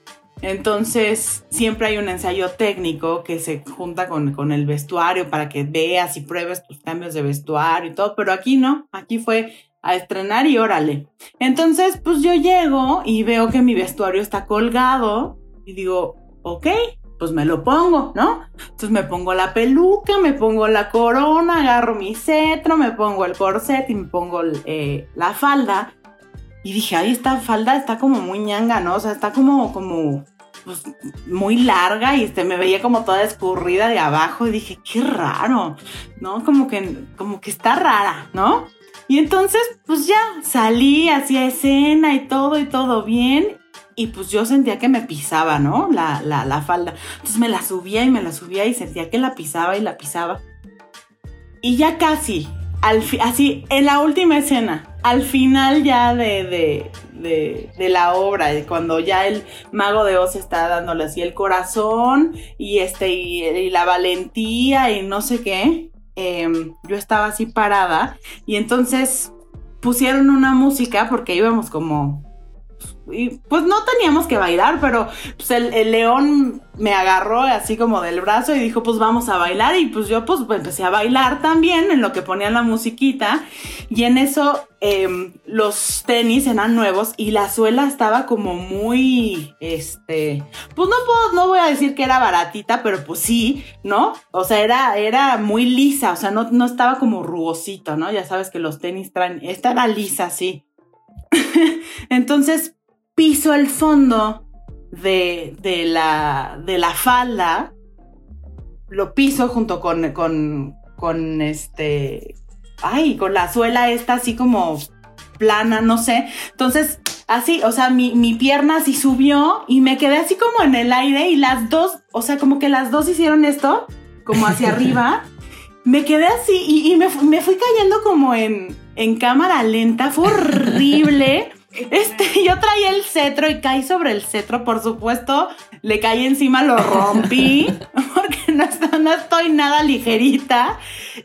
Entonces, siempre hay un ensayo técnico que se junta con, con, el vestuario para que veas y pruebes tus cambios de vestuario y todo, pero aquí no, aquí fue a estrenar y órale. Entonces, pues yo llego y veo que mi vestuario está colgado y digo, ok, pues me lo pongo, ¿no? Entonces me pongo la peluca, me pongo la corona, agarro mi cetro, me pongo el corset y me pongo eh, la falda. Y dije, ay, esta falda está como muy ñanga, ¿no? O sea, está como, como, pues, muy larga y este, me veía como toda escurrida de abajo y dije, qué raro, ¿no? Como que, como que está rara, ¿no? Y entonces, pues ya salí, hacía escena y todo y todo bien. Y pues yo sentía que me pisaba, ¿no? La, la, la falda. Entonces me la subía y me la subía y sentía que la pisaba y la pisaba. Y ya casi, al así, en la última escena, al final ya de, de, de, de, la obra, cuando ya el mago de Oz está dándole así el corazón y, este, y la valentía y no sé qué, Em, yo estaba así parada y entonces pusieron una música porque íbamos como y pues no teníamos que bailar, pero pues el, león me agarró así como del brazo y dijo, pues vamos a bailar. Y pues yo pues empecé a bailar también en lo que ponían la musiquita. Y en eso em, los tenis eran nuevos y la suela estaba como muy, este, pues no puedo, no voy a decir que era baratita, pero pues sí, ¿no? O sea, era, era muy lisa, o sea, no, no estaba como rugosito, ¿no? Ya sabes que los tenis traen, esta era lisa, sí. Entonces, piso el fondo de, de, la, de la falda, lo piso junto con, con, con este, ay, con la suela esta así como plana, no sé. Entonces, así, o sea, mi, mi, pierna así subió y me quedé así como en el aire y las dos, o sea, como que las dos hicieron esto, como hacia arriba. Me quedé así y, me, me, fui cayendo como en, en cámara lenta, fue horrible. Este, yo traía el cetro y caí sobre el cetro, por supuesto. Le caí encima, lo rompí, porque no, estoy nada ligerita.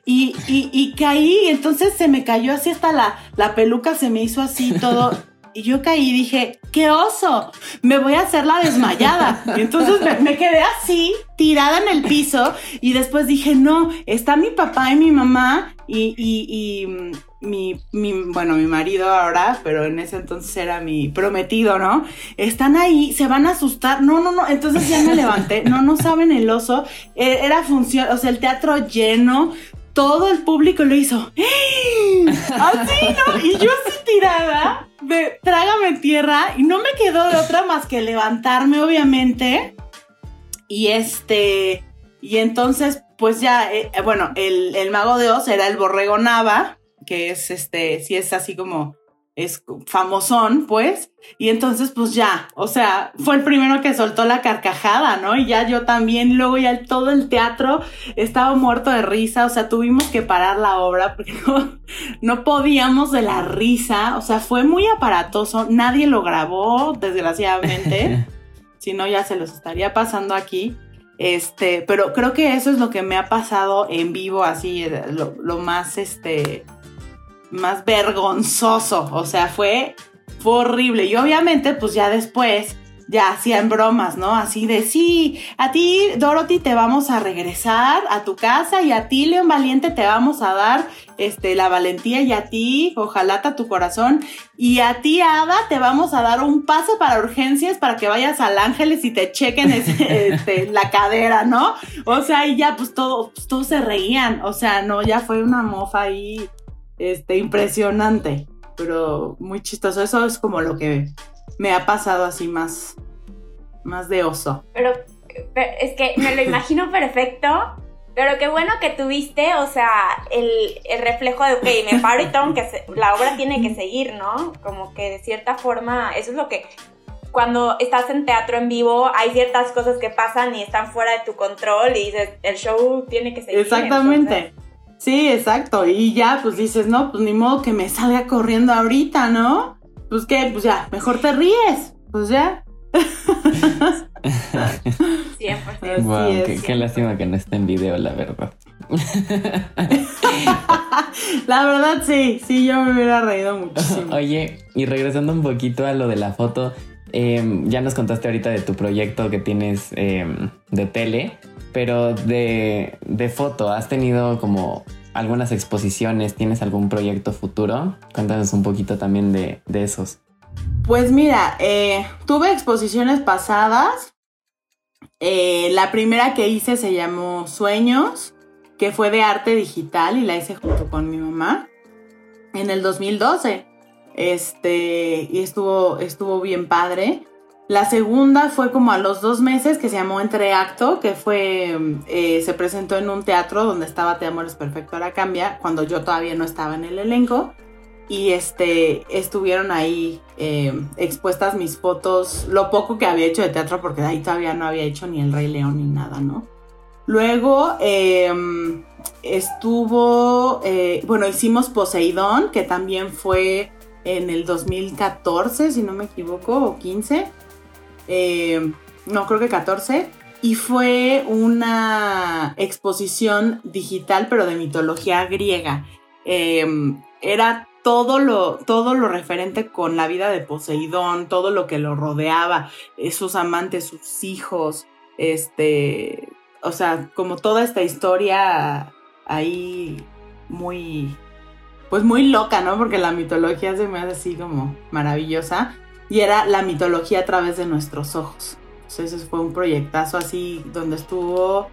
Y, y, caí, entonces se me cayó así hasta la, la peluca, se me hizo así todo. Y yo caí y dije, ¡qué oso! Me voy a hacer la desmayada. Y entonces me, quedé así, tirada en el piso. Y después dije, no, está mi papá y mi mamá y, y, mi, mi, bueno, mi marido ahora, pero en ese entonces era mi prometido, ¿no? Están ahí, se van a asustar. No, no, no. Entonces ya me levanté. No, no saben el oso. E, era función, o sea, el teatro lleno todo el público lo hizo. Así, ¿no? Y yo así tirada de trágame tierra y no me quedó de otra más que levantarme, obviamente. Y este, y entonces, pues ya, eh, bueno, el, el, mago de Oz era el borrego Nava, que es este, si es así como es famosón, pues, y entonces pues ya, o sea, fue el primero que soltó la carcajada, ¿no? Y ya yo también, luego ya todo el teatro estaba muerto de risa, o sea, tuvimos que parar la obra porque no, no podíamos de la risa, o sea, fue muy aparatoso, nadie lo grabó, desgraciadamente, si no ya se los estaría pasando aquí. Este, pero creo que eso es lo que me ha pasado en vivo, así, lo, lo más, este, más vergonzoso. O sea, fue, horrible. Y obviamente, pues ya después ya hacían bromas, ¿no? Así de, sí, a ti, Dorothy, te vamos a regresar a tu casa y a ti, León Valiente, te vamos a dar este, la valentía y a ti, ojalá tu corazón. Y a ti, Ada, te vamos a dar un pase para urgencias para que vayas al Ángeles y te chequen este, la cadera, ¿no? O sea, y ya, pues, todo, pues, todos se reían. O sea, no, ya fue una mofa ahí este, impresionante, pero muy chistoso. Eso es como lo que me ha pasado así más, más de oso. Pero, pero es que me lo imagino perfecto. Pero qué bueno que tuviste, o sea, el, el reflejo de, ok, me paro y tengo que, se- la obra tiene que seguir, ¿no? Como que de cierta forma, eso es lo que, cuando estás en teatro en vivo, hay ciertas cosas que pasan y están fuera de tu control y dices, el show tiene que seguir. Exactamente. Sí, exacto. Y ya, pues dices, no, pues ni modo que me salga corriendo ahorita, ¿no? Pues qué, pues ya, mejor te ríes. Pues ya. Entonces, 100%. Así Wow, qué, qué lástima que no esté en video, la verdad. La verdad, sí, sí, yo me hubiera reído muchísimo. Oye, y regresando un poquito a lo de la foto, eh, ya nos contaste ahorita de tu proyecto que tienes eh, de tele, pero de, de foto, ¿has tenido como algunas exposiciones? ¿Tienes algún proyecto futuro? Cuéntanos un poquito también de, de esos. Pues mira, eh, tuve exposiciones pasadas. Eh, la primera que hice se llamó Sueños, que fue de arte digital y la hice junto con mi mamá en el 2012. Este, y estuvo, estuvo bien padre. La segunda fue como a los dos meses que se llamó Entreacto, que fue, eh, se presentó en un teatro donde estaba Te Amores Perfecto Ahora Cambia, cuando yo todavía no estaba en el elenco y este estuvieron ahí eh, expuestas mis fotos, lo poco que había hecho de teatro, porque de ahí todavía no había hecho ni el Rey León ni nada, ¿no? Luego eh, estuvo, eh, bueno, hicimos Poseidón, que también fue en el 2014, si no me equivoco, o 15. Eh, no, creo que 14. Y fue una exposición digital, pero de mitología griega. Eh, era todo lo, todo lo referente con la vida de Poseidón, todo lo que lo rodeaba, eh, sus amantes, sus hijos, este, o sea, como toda esta historia ahí muy, pues muy loca, ¿no? Porque la mitología se me hace así como maravillosa y era la mitología a través de nuestros ojos. Entonces ese fue un proyectazo así donde estuvo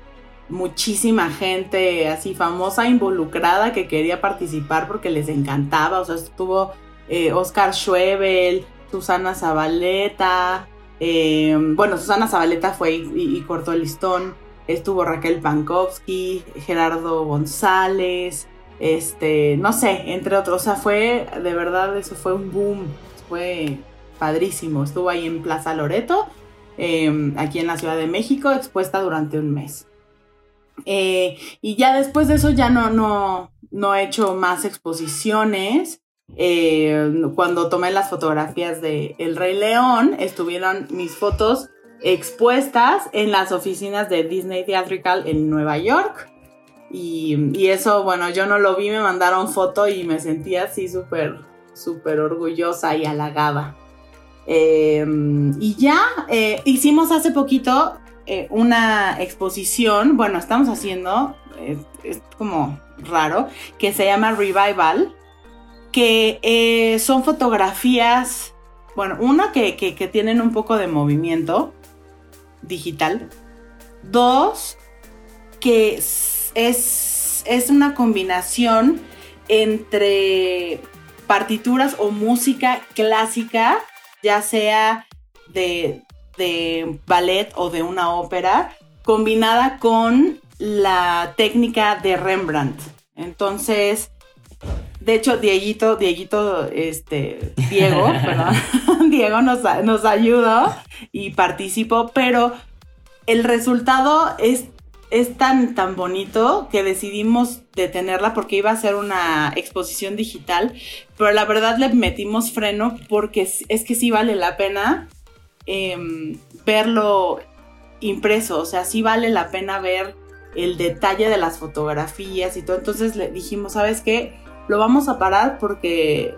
muchísima gente así famosa involucrada que quería participar porque les encantaba. O sea, estuvo eh, Oscar Schwebel, Susana Zabaleta. eh, bueno, Susana Zabaleta fue y, y- cortó el listón. Estuvo Raquel Pankowski, Gerardo González, este, no sé, entre otros. O sea, fue, de verdad, eso fue un boom. Fue padrísimo. Estuvo ahí en Plaza Loreto, eh, aquí en la Ciudad de México, expuesta durante un mes. Eh, y ya después de eso ya no, no, no he hecho más exposiciones. Eh, cuando tomé las fotografías de El Rey León, estuvieron mis fotos expuestas en las oficinas de Disney Theatrical en Nueva York. Y, y eso, bueno, yo no lo vi, me mandaron foto y me sentí así súper, súper orgullosa y halagada. Eh, y ya eh, hicimos hace poquito eh, una exposición, bueno, estamos haciendo, es, como raro, que se llama Revival, que eh, son fotografías, bueno, una que, que, tienen un poco de movimiento digital, dos, que es, es una combinación entre partituras o música clásica, ya sea de, de ballet o de una ópera, combinada con la técnica de Rembrandt. Entonces, de hecho, Dieguito, Dieguito, este, Diego, perdón, Diego nos, nos ayudó y participó, pero el resultado es, es tan, tan bonito que decidimos detenerla porque iba a ser una exposición digital, pero la verdad le metimos freno porque es, que sí vale la pena eh, verlo impreso, o sea, sí vale la pena ver el detalle de las fotografías y todo. Entonces le dijimos, ¿sabes qué? Lo vamos a parar porque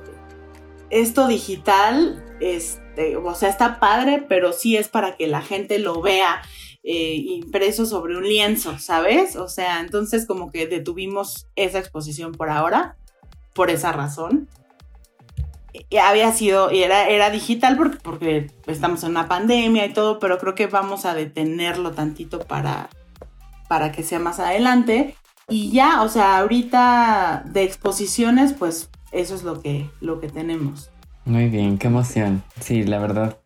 esto digital, este, o sea, está padre, pero sí es para que la gente lo vea eh, impreso sobre un lienzo, ¿sabes? O sea, entonces como que detuvimos esa exposición por ahora, por esa razón. Y había sido, era, era digital porque, porque estamos en una pandemia y todo, pero creo que vamos a detenerlo tantito para, para que sea más adelante. Y ya, o sea, ahorita de exposiciones, pues eso es lo que, lo que tenemos. Muy bien, qué emoción. Sí, la verdad.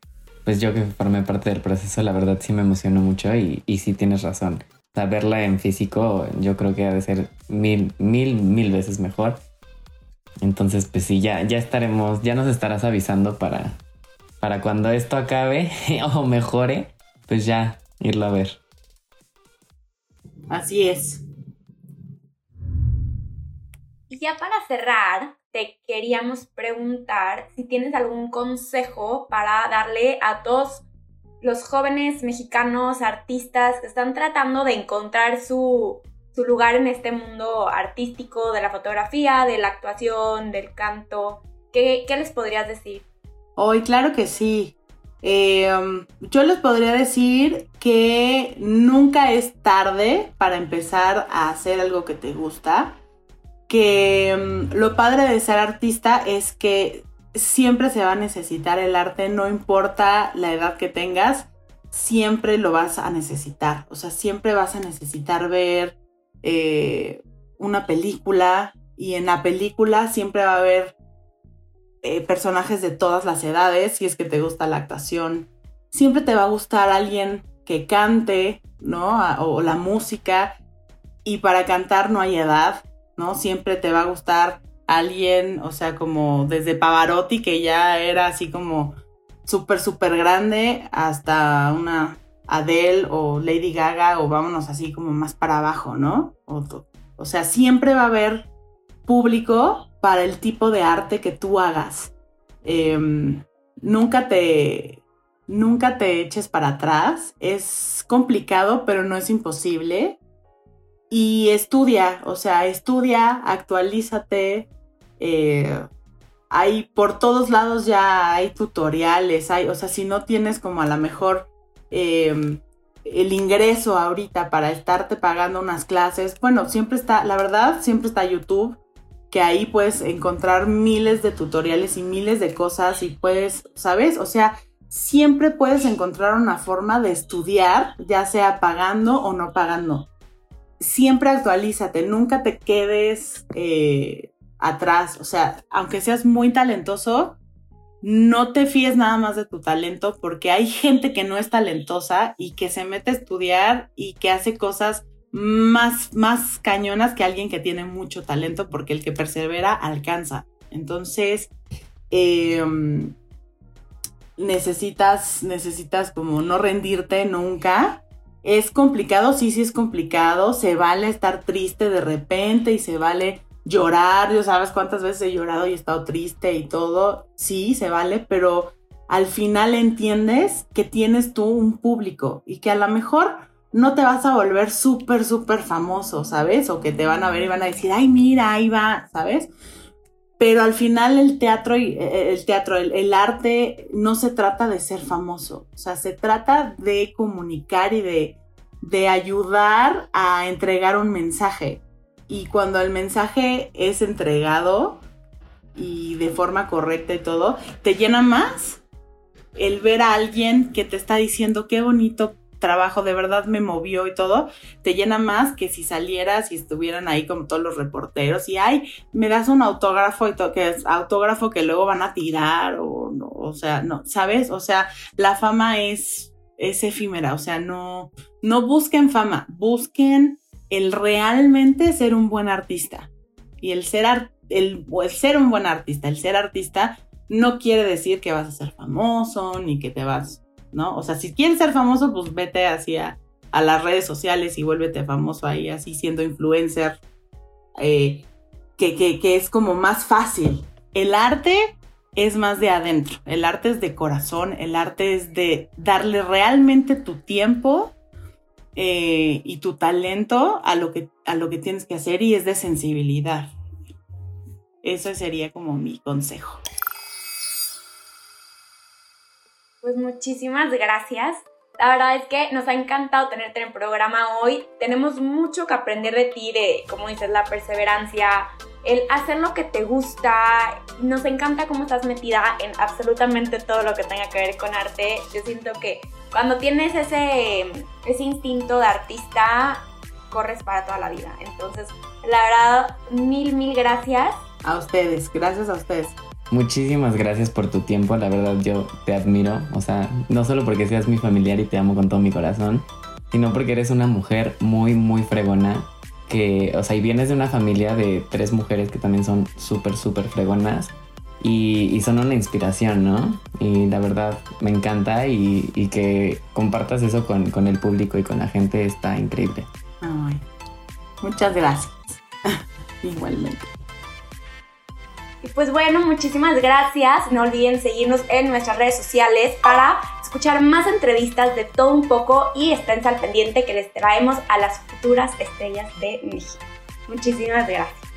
Pues yo que formé parte del proceso, la verdad sí me emocionó mucho y, y sí tienes razón. O sea, verla en físico yo creo que ha de ser mil, mil, mil veces mejor. Entonces, pues sí, ya, ya estaremos, ya nos estarás avisando para, para cuando esto acabe o mejore, pues ya irlo a ver. Así es. Y ya para cerrar, te queríamos preguntar si tienes algún consejo para darle a todos los jóvenes mexicanos artistas que están tratando de encontrar su, su lugar en este mundo artístico de la fotografía, de la actuación, del canto. ¿Qué, qué les podrías decir? Hoy, claro que sí. Eh, yo les podría decir que nunca es tarde para empezar a hacer algo que te gusta. Que um, lo padre de ser artista es que siempre se va a necesitar el arte, no importa la edad que tengas, siempre lo vas a necesitar. O sea, siempre vas a necesitar ver eh, una película y en la película siempre va a haber eh, personajes de todas las edades, si es que te gusta la actuación. Siempre te va a gustar alguien que cante, ¿no? O la música. Y para cantar no hay edad, ¿no? Siempre te va a gustar alguien, o sea, como desde Pavarotti, que ya era así como súper, súper grande, hasta una Adele o Lady Gaga, o vámonos así como más para abajo, ¿no? O, o sea, siempre va a haber público para el tipo de arte que tú hagas. Em, nunca te. Nunca te eches para atrás. Es complicado, pero no es imposible. Y estudia, o sea, estudia, actualízate, eh, hay por todos lados ya hay tutoriales, hay, o sea, si no tienes como a lo mejor em, el ingreso ahorita para estarte pagando unas clases, bueno, siempre está, la verdad, siempre está YouTube, que ahí puedes encontrar miles de tutoriales y miles de cosas y puedes, ¿sabes? O sea, siempre puedes encontrar una forma de estudiar, ya sea pagando o no pagando. Siempre actualízate, nunca te quedes eh, atrás. O sea, aunque seas muy talentoso, no te fíes nada más de tu talento porque hay gente que no es talentosa y que se mete a estudiar y que hace cosas más, más cañonas que alguien que tiene mucho talento porque el que persevera alcanza. Entonces, em, necesitas, necesitas como no rendirte nunca. Es complicado, sí, sí es complicado. Se vale estar triste de repente y se vale llorar, yo sabes cuántas veces he llorado y he estado triste y todo, sí, se vale, pero al final entiendes que tienes tú un público y que a lo mejor no te vas a volver súper, súper famoso, ¿sabes? O que te van a ver y van a decir, ay, mira, ahí va, ¿sabes? Pero al final el teatro, y eh, eh, el, teatro el, arte no se trata de ser famoso, o sea, se trata de comunicar y de, de ayudar a entregar un mensaje. Y cuando el mensaje es entregado y de forma correcta y todo, te llena más el ver a alguien que te está diciendo qué bonito trabajo, de verdad me movió y todo, te llena más que si salieras y estuvieran ahí como todos los reporteros y ay, me das un autógrafo y todo, que autógrafo que luego van a tirar o no, o sea, no, ¿sabes? O sea, la fama es, es efímera, o sea, no, no busquen fama, busquen el realmente ser un buen artista. Y el ser, el, ser un buen artista, el ser artista no quiere decir que vas a ser famoso ni que te vas, ¿no? O sea, si quieres ser famoso, pues vete hacia a las redes sociales y vuélvete famoso ahí, así siendo influencer, eh, que, que, que es como más fácil. El arte es más de adentro, el arte es de corazón, el arte es de darle realmente tu tiempo eh, y tu talento a lo, que, a lo que tienes que hacer y es de sensibilidad. Eso sería como mi consejo. Muchísimas gracias. La verdad es que nos ha encantado tenerte en programa hoy. Tenemos mucho que aprender de ti, de, como dices, la perseverancia, el hacer lo que te gusta. Nos encanta cómo estás metida en absolutamente todo lo que tenga que ver con arte. Yo siento que cuando tienes ese, ese instinto de artista, corres para toda la vida. Entonces, la verdad, mil, mil gracias. A ustedes, gracias a ustedes. Muchísimas gracias por tu tiempo, la verdad yo te admiro, o sea, no solo porque seas mi familiar y te amo con todo mi corazón, sino porque eres una mujer muy, muy fregona, que, o sea, y vienes de una familia de tres mujeres que también son súper, súper fregonas y, son una inspiración, ¿no? Y la verdad me encanta y, que compartas eso con, con, el público y con la gente está increíble. Ay, muchas gracias. Igualmente. Pues bueno, muchísimas gracias. No olviden seguirnos en nuestras redes sociales para escuchar más entrevistas de todo un poco y estén al pendiente que les traemos a las futuras estrellas de México. Muchísimas gracias.